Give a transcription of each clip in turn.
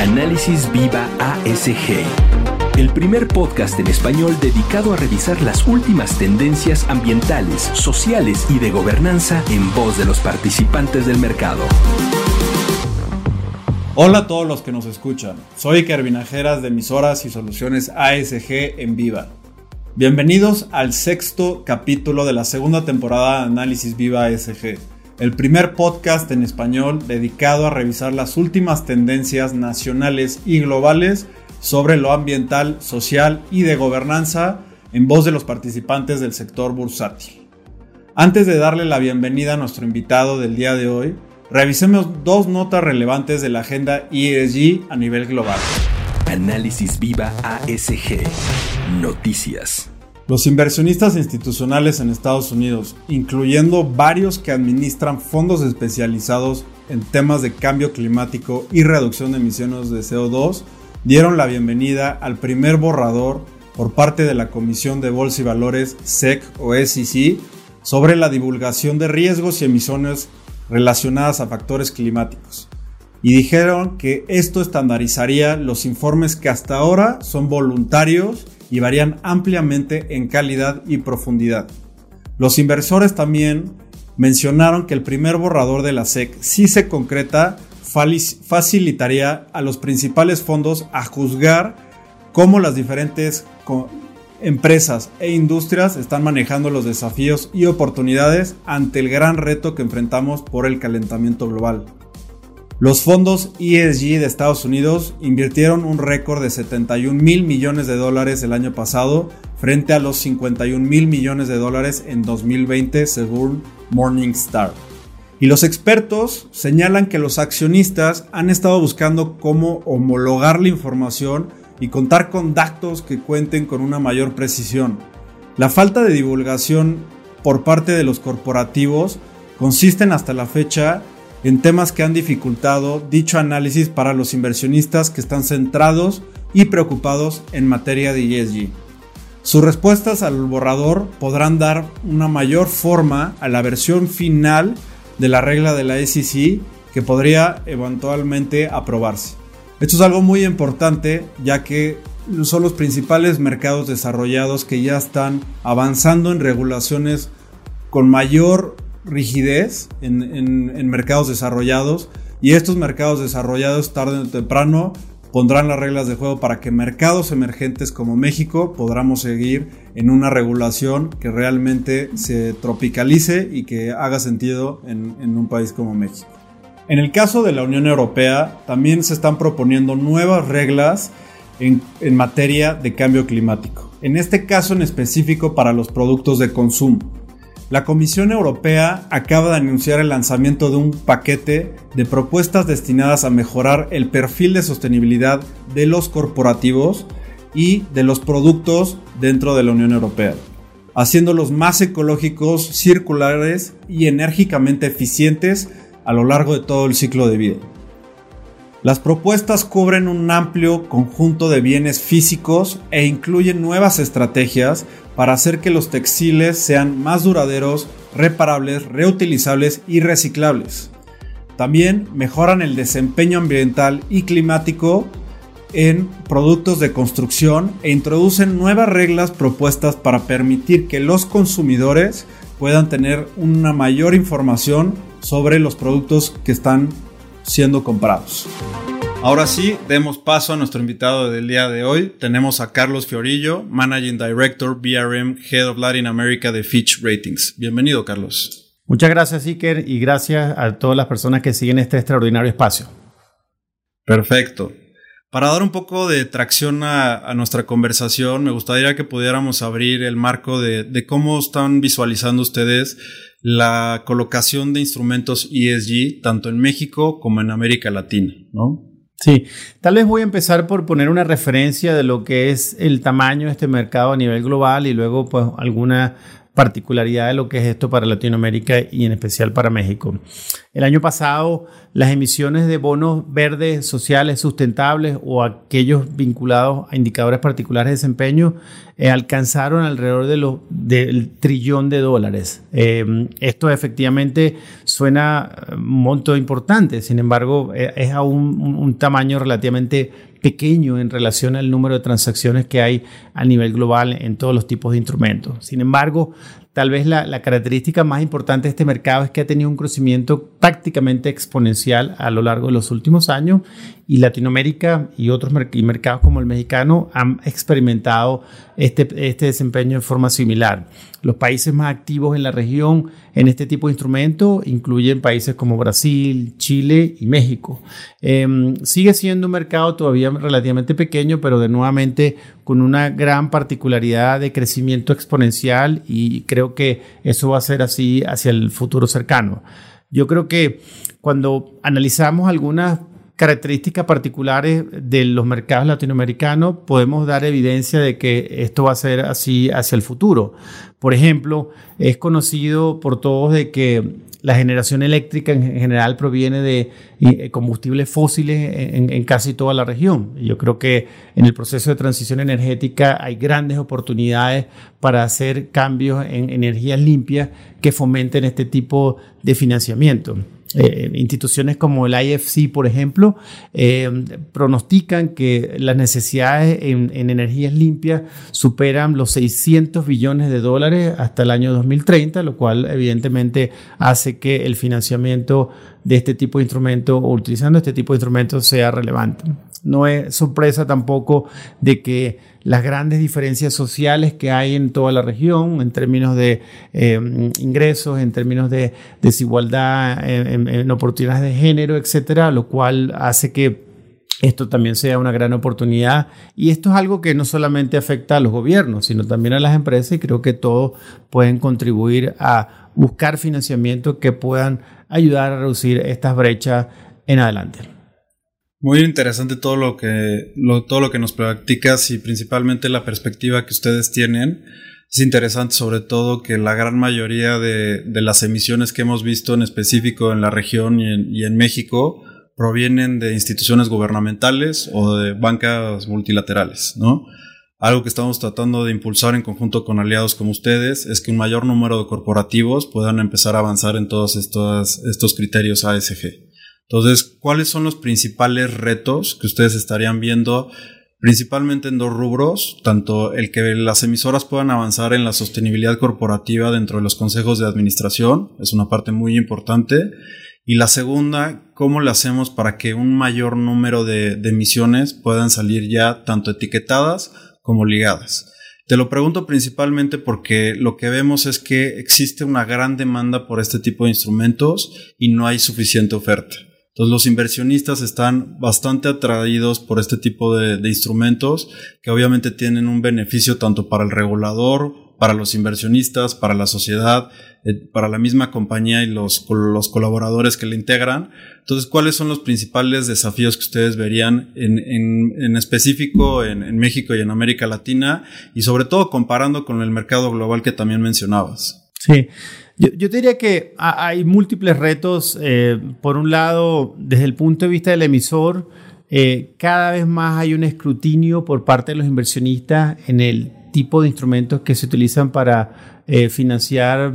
Análisis Viva ASG. El primer podcast en español dedicado a revisar las últimas tendencias ambientales, sociales y de gobernanza en voz de los participantes del mercado. Hola a todos los que nos escuchan. Soy Kervinajeras de Emisoras y Soluciones ASG en Viva. Bienvenidos al sexto capítulo de la segunda temporada de Análisis Viva ASG el primer podcast en español dedicado a revisar las últimas tendencias nacionales y globales sobre lo ambiental, social y de gobernanza en voz de los participantes del sector bursátil. Antes de darle la bienvenida a nuestro invitado del día de hoy, revisemos dos notas relevantes de la agenda ESG a nivel global. Análisis Viva ASG. Noticias. Los inversionistas institucionales en Estados Unidos, incluyendo varios que administran fondos especializados en temas de cambio climático y reducción de emisiones de CO2, dieron la bienvenida al primer borrador por parte de la Comisión de Bolsa y Valores SEC o SEC sobre la divulgación de riesgos y emisiones relacionadas a factores climáticos. Y dijeron que esto estandarizaría los informes que hasta ahora son voluntarios y varían ampliamente en calidad y profundidad. Los inversores también mencionaron que el primer borrador de la SEC, si se concreta, facilitaría a los principales fondos a juzgar cómo las diferentes empresas e industrias están manejando los desafíos y oportunidades ante el gran reto que enfrentamos por el calentamiento global. Los fondos ESG de Estados Unidos invirtieron un récord de 71 mil millones de dólares el año pasado frente a los 51 mil millones de dólares en 2020 según Morningstar. Y los expertos señalan que los accionistas han estado buscando cómo homologar la información y contar con datos que cuenten con una mayor precisión. La falta de divulgación por parte de los corporativos consiste hasta la fecha en temas que han dificultado dicho análisis para los inversionistas que están centrados y preocupados en materia de ESG. Sus respuestas al borrador podrán dar una mayor forma a la versión final de la regla de la SEC que podría eventualmente aprobarse. Esto es algo muy importante ya que son los principales mercados desarrollados que ya están avanzando en regulaciones con mayor rigidez en, mercados desarrollados y estos mercados desarrollados tarde o temprano pondrán las reglas de juego para que mercados emergentes como México podamos seguir en una regulación que realmente se tropicalice y que haga sentido en, un país como México. En el caso de la Unión Europea, también se están proponiendo nuevas reglas en, en materia de cambio climático. En este caso en específico para los productos de consumo. La Comisión Europea acaba de anunciar el lanzamiento de un paquete de propuestas destinadas a mejorar el perfil de sostenibilidad de los corporativos y de los productos dentro de la Unión Europea, haciéndolos más ecológicos, circulares y enérgicamente eficientes a lo largo de todo el ciclo de vida. Las propuestas cubren un amplio conjunto de bienes físicos e incluyen nuevas estrategias para hacer que los textiles sean más duraderos, reparables, reutilizables y reciclables. También mejoran el desempeño ambiental y climático en productos de construcción e introducen nuevas reglas propuestas para permitir que los consumidores puedan tener una mayor información sobre los productos que están siendo comprados. Ahora sí, demos paso a nuestro invitado del día de hoy. Tenemos a Carlos Fiorillo, Managing Director, BRM, Head of Latin America de Fitch Ratings. Bienvenido, Carlos. Muchas gracias, Iker, y gracias a todas las personas que siguen este extraordinario espacio. Perfecto. Para dar un poco de tracción a, nuestra conversación, me gustaría que pudiéramos abrir el marco de, de cómo están visualizando ustedes la colocación de instrumentos ESG tanto en México como en América Latina, ¿no? Sí, tal vez voy a empezar por poner una referencia de lo que es el tamaño de este mercado a nivel global y luego pues alguna particularidad de lo que es esto para Latinoamérica y en especial para México. El año pasado, las emisiones de bonos verdes sociales sustentables o aquellos vinculados a indicadores particulares de desempeño eh, alcanzaron alrededor de lo, del trillón de dólares. Eh, esto efectivamente suena un monto importante, sin embargo, eh, es aún un, un tamaño relativamente pequeño en relación al número de transacciones que hay a nivel global en todos los tipos de instrumentos. Sin embargo, tal vez la, característica más importante de este mercado es que ha tenido un crecimiento prácticamente exponencial a lo largo de los últimos años y Latinoamérica y otros mercados como el mexicano han experimentado este, este desempeño de forma similar. Los países más activos en la región en este tipo de instrumentos incluyen países como Brasil, Chile y México. Em, sigue siendo un mercado todavía relativamente pequeño, pero de nuevamente con una gran particularidad de crecimiento exponencial y creo que eso va a ser así hacia el futuro cercano. Yo creo que cuando analizamos algunas características particulares de los mercados latinoamericanos, podemos dar evidencia de que esto va a ser así hacia el futuro. Por ejemplo, es conocido por todos de que la generación eléctrica en general proviene de eh, combustibles fósiles en, casi toda la región. Yo creo que en el proceso de transición energética hay grandes oportunidades para hacer cambios en energías limpias que fomenten este tipo de financiamiento. Eh, instituciones como el IFC, por ejemplo, eh, pronostican que las necesidades en, energías limpias superan los 600 billones de dólares hasta el año 2030, lo cual evidentemente hace que el financiamiento de este tipo de instrumentos o utilizando este tipo de instrumentos sea relevante. No es sorpresa tampoco de que las grandes diferencias sociales que hay en toda la región en términos de eh, ingresos, en términos de desigualdad, en, oportunidades de género, etcétera, lo cual hace que esto también sea una gran oportunidad. Y esto es algo que no solamente afecta a los gobiernos, sino también a las empresas y creo que todos pueden contribuir a buscar financiamiento que puedan ayudar a reducir estas brechas en adelante. Muy interesante todo lo que, todo lo que nos practicas y principalmente la perspectiva que ustedes tienen. Es interesante sobre todo que la gran mayoría de, las emisiones que hemos visto en específico en la región y en, México provienen de instituciones gubernamentales o de bancas multilaterales, ¿no? Algo que estamos tratando de impulsar en conjunto con aliados como ustedes es que un mayor número de corporativos puedan empezar a avanzar en todos estos, estos criterios ASG. Entonces, ¿cuáles son los principales retos que ustedes estarían viendo? Principalmente en dos rubros, tanto el que las emisoras puedan avanzar en la sostenibilidad corporativa dentro de los consejos de administración, es una parte muy importante, y la segunda, cómo le hacemos para que un mayor número de, de emisiones puedan salir ya tanto etiquetadas como ligadas. Te lo pregunto principalmente porque lo que vemos es que existe una gran demanda por este tipo de instrumentos y no hay suficiente oferta. Entonces los inversionistas están bastante atraídos por este tipo de, instrumentos que obviamente tienen un beneficio tanto para el regulador, para los inversionistas, para la sociedad, eh, para la misma compañía y los, los colaboradores que le integran. Entonces, ¿cuáles son los principales desafíos que ustedes verían en, en, específico en, en, México y en América Latina? Y sobre todo comparando con el mercado global que también mencionabas. Sí, yo, diría que hay múltiples retos. Eh, por un lado, desde el punto de vista del emisor, eh, cada vez más hay un escrutinio por parte de los inversionistas en el tipo de instrumentos que se utilizan para eh, financiar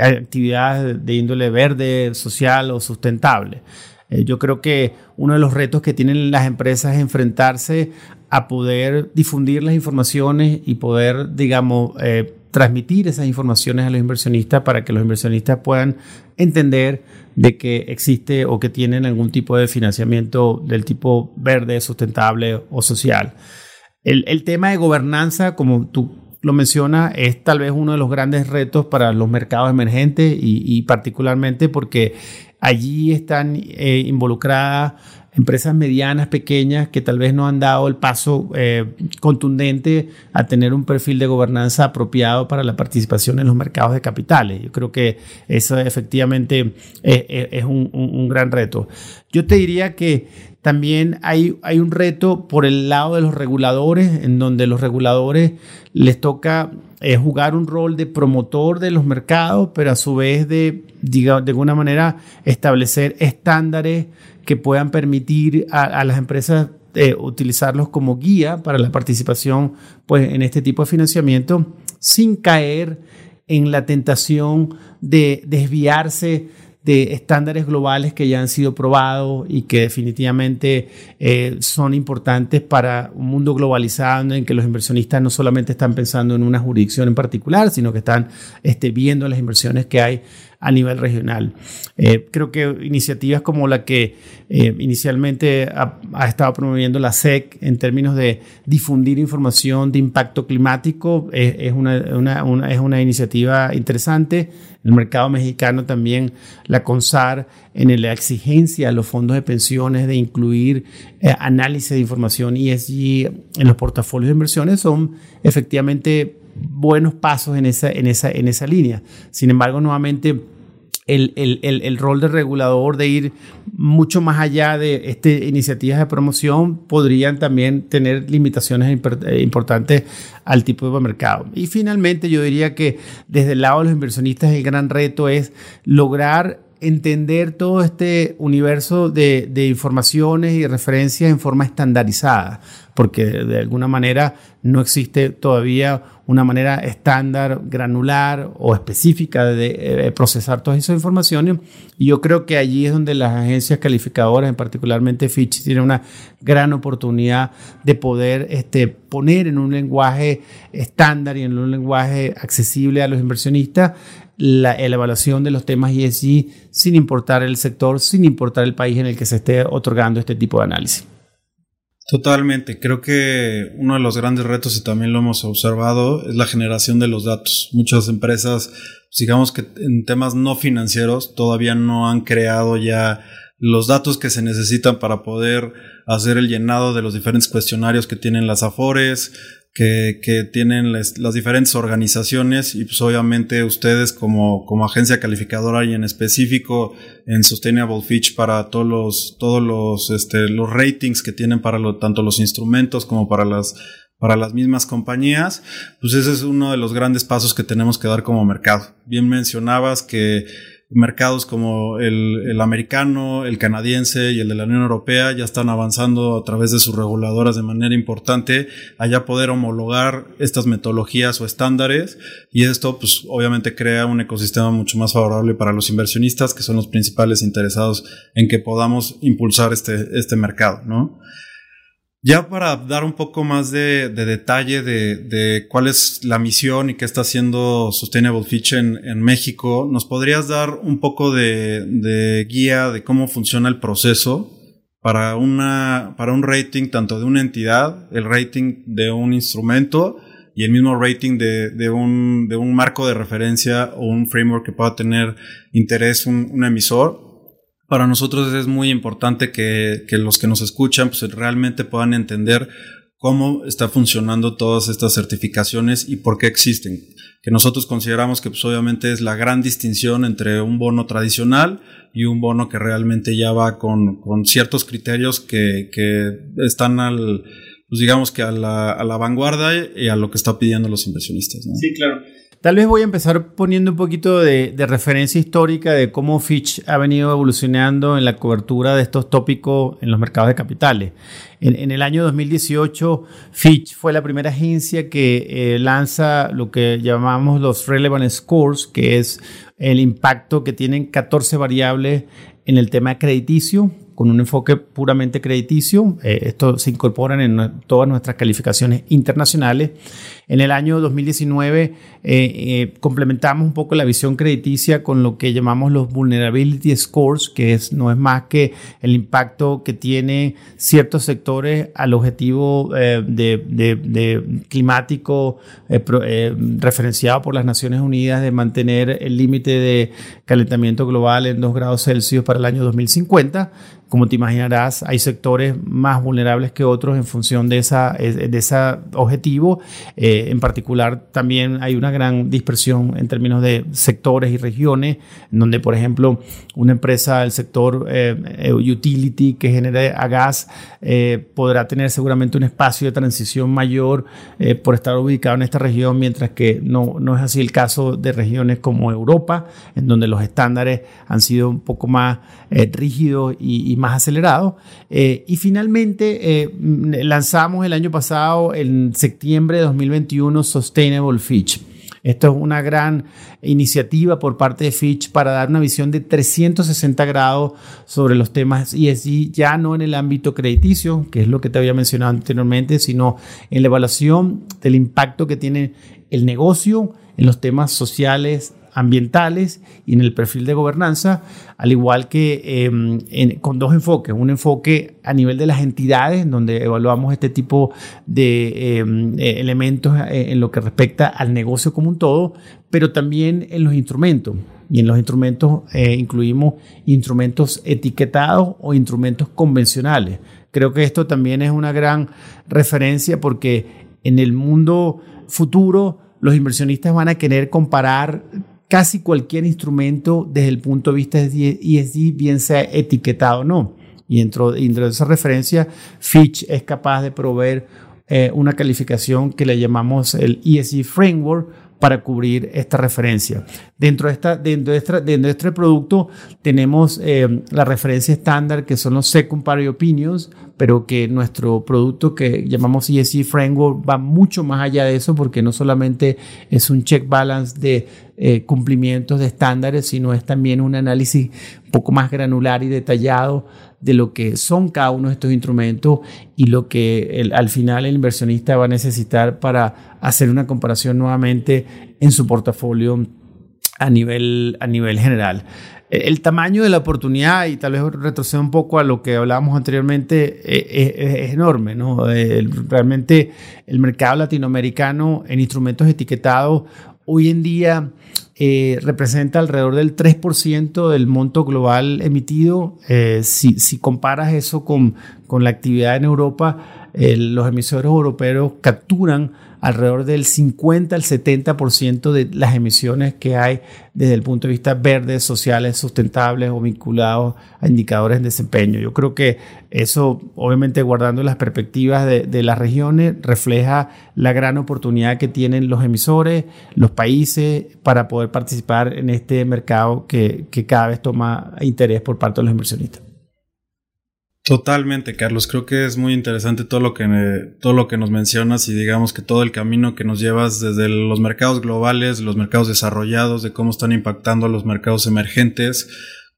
actividades de índole verde, social o sustentable. yo creo que uno de los retos que tienen las empresas es enfrentarse a poder difundir las informaciones y poder, digamos, transmitir esas informaciones a los inversionistas para que los inversionistas puedan entender de que existe o que tienen algún tipo de financiamiento del tipo verde, sustentable o social. El, tema de gobernanza, como tú lo mencionas, es tal vez uno de los grandes retos para los mercados emergentes y, particularmente porque allí están eh, involucradas empresas medianas, pequeñas, que tal vez no han dado el paso eh, contundente a tener un perfil de gobernanza apropiado para la participación en los mercados de capitales. Yo creo que eso efectivamente es, un, gran reto. Yo te diría que también hay, un reto por el lado de los reguladores, en donde los reguladores les toca eh, jugar un rol de promotor de los mercados, pero a su vez de, diga, de alguna manera, establecer estándares que puedan permitir a, las empresas eh, utilizarlos como guía para la participación pues, en este tipo de financiamiento sin caer en la tentación de desviarse de estándares globales que ya han sido probados y que definitivamente eh, son importantes para un mundo globalizado en que los inversionistas no solamente están pensando en una jurisdicción en particular, sino que están este, viendo las inversiones que hay a nivel regional. Eh, creo que iniciativas como la que eh, inicialmente ha, estado promoviendo la SEC en términos de difundir información de impacto climático es, una, es una iniciativa interesante. El mercado mexicano también, la CONSAR, en la exigencia a los fondos de pensiones de incluir eh, análisis de información ESG en los portafolios de inversiones son efectivamente buenos pasos en esa, en esa, en esa línea. Sin embargo, nuevamente, el, el, el, rol de regulador de ir mucho más allá de este, iniciativas de promoción podrían también tener limitaciones eh, importantes al tipo de mercado. Y finalmente yo diría que desde el lado de los inversionistas el gran reto es lograr entender todo este universo de, de, informaciones y referencias en forma estandarizada, porque de alguna manera no existe todavía una manera estándar, granular o específica de eh, procesar todas esas informaciones. Y yo creo que allí es donde las agencias calificadoras, particularmente Fitch, tienen una gran oportunidad de poder este, poner en un lenguaje estándar y en un lenguaje accesible a los inversionistas la, evaluación de los temas ESG sin importar el sector, sin importar el país en el que se esté otorgando este tipo de análisis. Totalmente, creo que uno de los grandes retos, y también lo hemos observado, es la generación de los datos. Muchas empresas, digamos que en temas no financieros, todavía no han creado ya los datos que se necesitan para poder hacer el llenado de los diferentes cuestionarios que tienen las AFORES, que, que tienen las, diferentes organizaciones y pues obviamente ustedes como, como agencia calificadora y en específico en Sustainable Fitch para todos los, todos los, este, los ratings que tienen para lo, tanto los instrumentos como para las, para las mismas compañías, pues ese es uno de los grandes pasos que tenemos que dar como mercado. Bien mencionabas que mercados como el, el, americano, el canadiense y el de la Unión Europea ya están avanzando a través de sus reguladoras de manera importante a ya poder homologar estas metodologías o estándares y esto pues obviamente crea un ecosistema mucho más favorable para los inversionistas que son los principales interesados en que podamos impulsar este, este mercado, ¿no? Ya para dar un poco más de, detalle de, cuál es la misión y qué está haciendo Sustainable Fitch en, México, ¿nos podrías dar un poco de, guía de cómo funciona el proceso para, una, para un rating tanto de una entidad, el rating de un instrumento y el mismo rating de, un, de un marco de referencia o un framework que pueda tener interés un, un emisor? Para nosotros es muy importante que, los que nos escuchan pues, realmente puedan entender cómo está funcionando todas estas certificaciones y por qué existen. Que nosotros consideramos que pues, obviamente es la gran distinción entre un bono tradicional y un bono que realmente ya va con, ciertos criterios que, están al, pues digamos que a la, a la vanguardia y a lo que está pidiendo los inversionistas. Sí, claro. Tal vez voy a empezar poniendo un poquito de, referencia histórica de cómo Fitch ha venido evolucionando en la cobertura de estos tópicos en los mercados de capitales. En, el año 2018, Fitch fue la primera agencia que eh, lanza lo que llamamos los Relevant Scores, que es el impacto que tienen 14 variables en el tema crediticio, con un enfoque puramente crediticio. Eh, esto se incorporan en todas nuestras calificaciones internacionales. En el año 2019 eh, eh, complementamos un poco la visión crediticia con lo que llamamos los Vulnerability Scores, que es, no es más que el impacto que tiene ciertos sectores al objetivo de, climático referenciado por las Naciones Unidas de mantener el límite de calentamiento global en 2 grados Celsius para el año 2050 como te imaginarás, hay sectores más vulnerables que otros en función de, esa, de ese objetivo. Eh, en particular, también hay una gran dispersión en términos de sectores y regiones, donde, por ejemplo, una empresa del sector eh, utility que genere a gas podrá tener seguramente un espacio de transición mayor por estar ubicado en esta región, mientras que no, no es así el caso de regiones como Europa, en donde los estándares han sido un poco más eh, rígidos y, más acelerados. Eh, y finalmente eh, lanzamos el año pasado, en septiembre de 2021, Sustainable Fitch. Esto es una gran iniciativa por parte de Fitch para dar una visión de 360 grados sobre los temas ESG, ya no en el ámbito crediticio, que es lo que te había mencionado anteriormente, sino en la evaluación del impacto que tiene el negocio en los temas sociales, ambientales y en el perfil de gobernanza, al igual que em, con dos enfoques. Un enfoque a nivel de las entidades, donde evaluamos este tipo de em, e, elementos eh, en lo que respecta al negocio como un todo, pero también en los instrumentos. Y en los instrumentos eh, incluimos instrumentos etiquetados o instrumentos convencionales. Creo que esto también es una gran referencia porque en el mundo futuro los inversionistas van a querer comparar casi cualquier instrumento desde el punto de vista de ESG, bien sea etiquetado o no. Y dentro, dentro de esa referencia, Fitch es capaz de proveer eh, una calificación que le llamamos el ESG Framework para cubrir esta referencia. Dentro de, esta, dentro de, este producto tenemos eh, la referencia estándar que son los Secondary Opinions, pero que nuestro producto que llamamos ESG Framework va mucho más allá de eso porque no solamente es un check balance de eh, cumplimientos de estándares, sino es también un análisis un poco más granular y detallado de lo que son cada uno de estos instrumentos y lo que al final el inversionista va a necesitar para hacer una comparación nuevamente en su portafolio a nivel, a nivel general. El tamaño de la oportunidad, y tal vez retrocedo un poco a lo que hablábamos anteriormente, e, e, es, enorme. ¿no? realmente el mercado latinoamericano en instrumentos etiquetados hoy en día eh, representa alrededor del 3% del monto global emitido. Eh, si, si, comparas eso con, con la actividad en Europa, los emisores europeos capturan alrededor del 50 al 70% de las emisiones que hay desde el punto de vista verdes, sociales, sustentables o vinculados a indicadores de desempeño. Yo creo que eso, obviamente guardando las perspectivas de, las regiones, refleja la gran oportunidad que tienen los emisores, los países, para poder participar en este mercado que, que cada vez toma interés por parte de los inversionistas. Totalmente, Carlos. Creo que es muy interesante todo lo que todo lo que nos mencionas y digamos que todo el camino que nos llevas desde los mercados globales, los mercados desarrollados, de cómo están impactando a los mercados emergentes,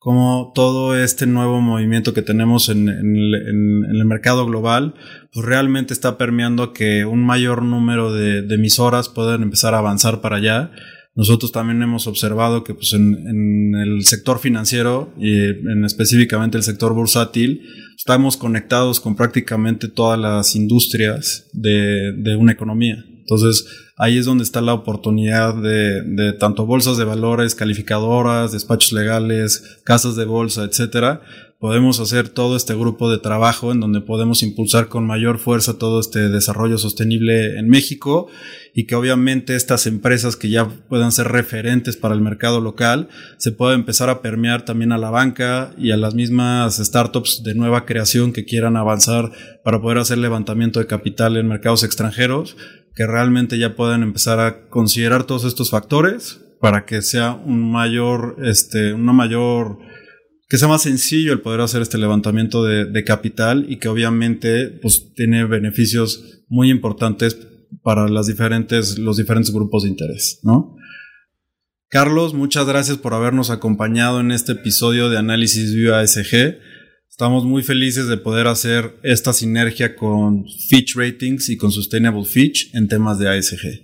cómo todo este nuevo movimiento que tenemos en, el mercado global, pues realmente está permeando que un mayor número de, de emisoras puedan empezar a avanzar para allá nosotros también hemos observado que pues, en, el sector financiero y en específicamente el sector bursátil, estamos conectados con prácticamente todas las industrias de, de una economía. Entonces, ahí es donde está la oportunidad de, de, tanto bolsas de valores, calificadoras, despachos legales, casas de bolsa, etcétera, podemos hacer todo este grupo de trabajo en donde podemos impulsar con mayor fuerza todo este desarrollo sostenible en México y que obviamente estas empresas que ya puedan ser referentes para el mercado local se pueda empezar a permear también a la banca y a las mismas startups de nueva creación que quieran avanzar para poder hacer levantamiento de capital en mercados extranjeros que realmente ya puedan empezar a considerar todos estos factores para que sea un mayor, este, una mayor que sea más sencillo el poder hacer este levantamiento de, capital y que obviamente pues, tiene beneficios muy importantes para las diferentes, los diferentes grupos de interés, ¿no? Carlos, muchas gracias por habernos acompañado en este episodio de Análisis View ASG. Estamos muy felices de poder hacer esta sinergia con Fitch Ratings y con Sustainable Fitch en temas de ASG.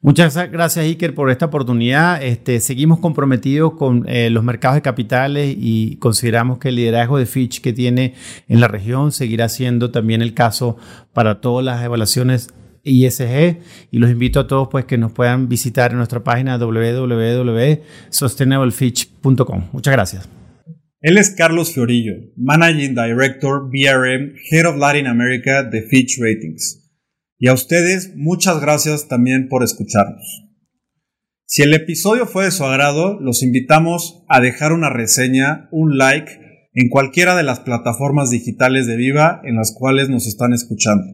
Muchas gracias, Iker, por esta oportunidad. Este, seguimos comprometidos con eh, los mercados de capitales y consideramos que el liderazgo de Fitch que tiene en la región seguirá siendo también el caso para todas las evaluaciones ISG y los invito a todos pues que nos puedan visitar en nuestra página www.sustainablefitch.com. Muchas gracias. Él es Carlos Fiorillo, Managing Director BRM, Head of Latin America de Fitch Ratings. Y a ustedes, muchas gracias también por escucharnos. Si el episodio fue de su agrado, los invitamos a dejar una reseña, un like en cualquiera de las plataformas digitales de Viva en las cuales nos están escuchando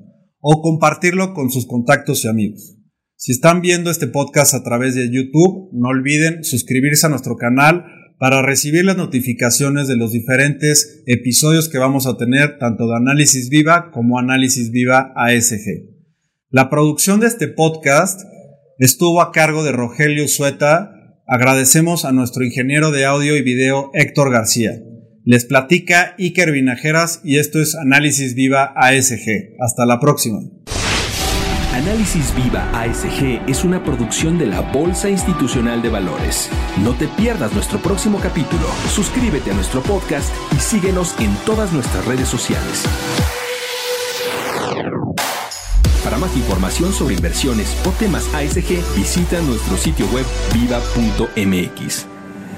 o compartirlo con sus contactos y amigos. Si están viendo este podcast a través de YouTube, no olviden suscribirse a nuestro canal para recibir las notificaciones de los diferentes episodios que vamos a tener tanto de Análisis Viva como Análisis Viva ASG. La producción de este podcast estuvo a cargo de Rogelio Sueta. Agradecemos a nuestro ingeniero de audio y video Héctor García. Les platica Iker Vinajeras y esto es Análisis Viva ASG. Hasta la próxima. Análisis Viva ASG es una producción de la Bolsa Institucional de Valores. No te pierdas nuestro próximo capítulo. Suscríbete a nuestro podcast y síguenos en todas nuestras redes sociales. Para más información sobre inversiones o temas ASG, visita nuestro sitio web viva.mx.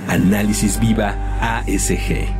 Análisis Viva ASG.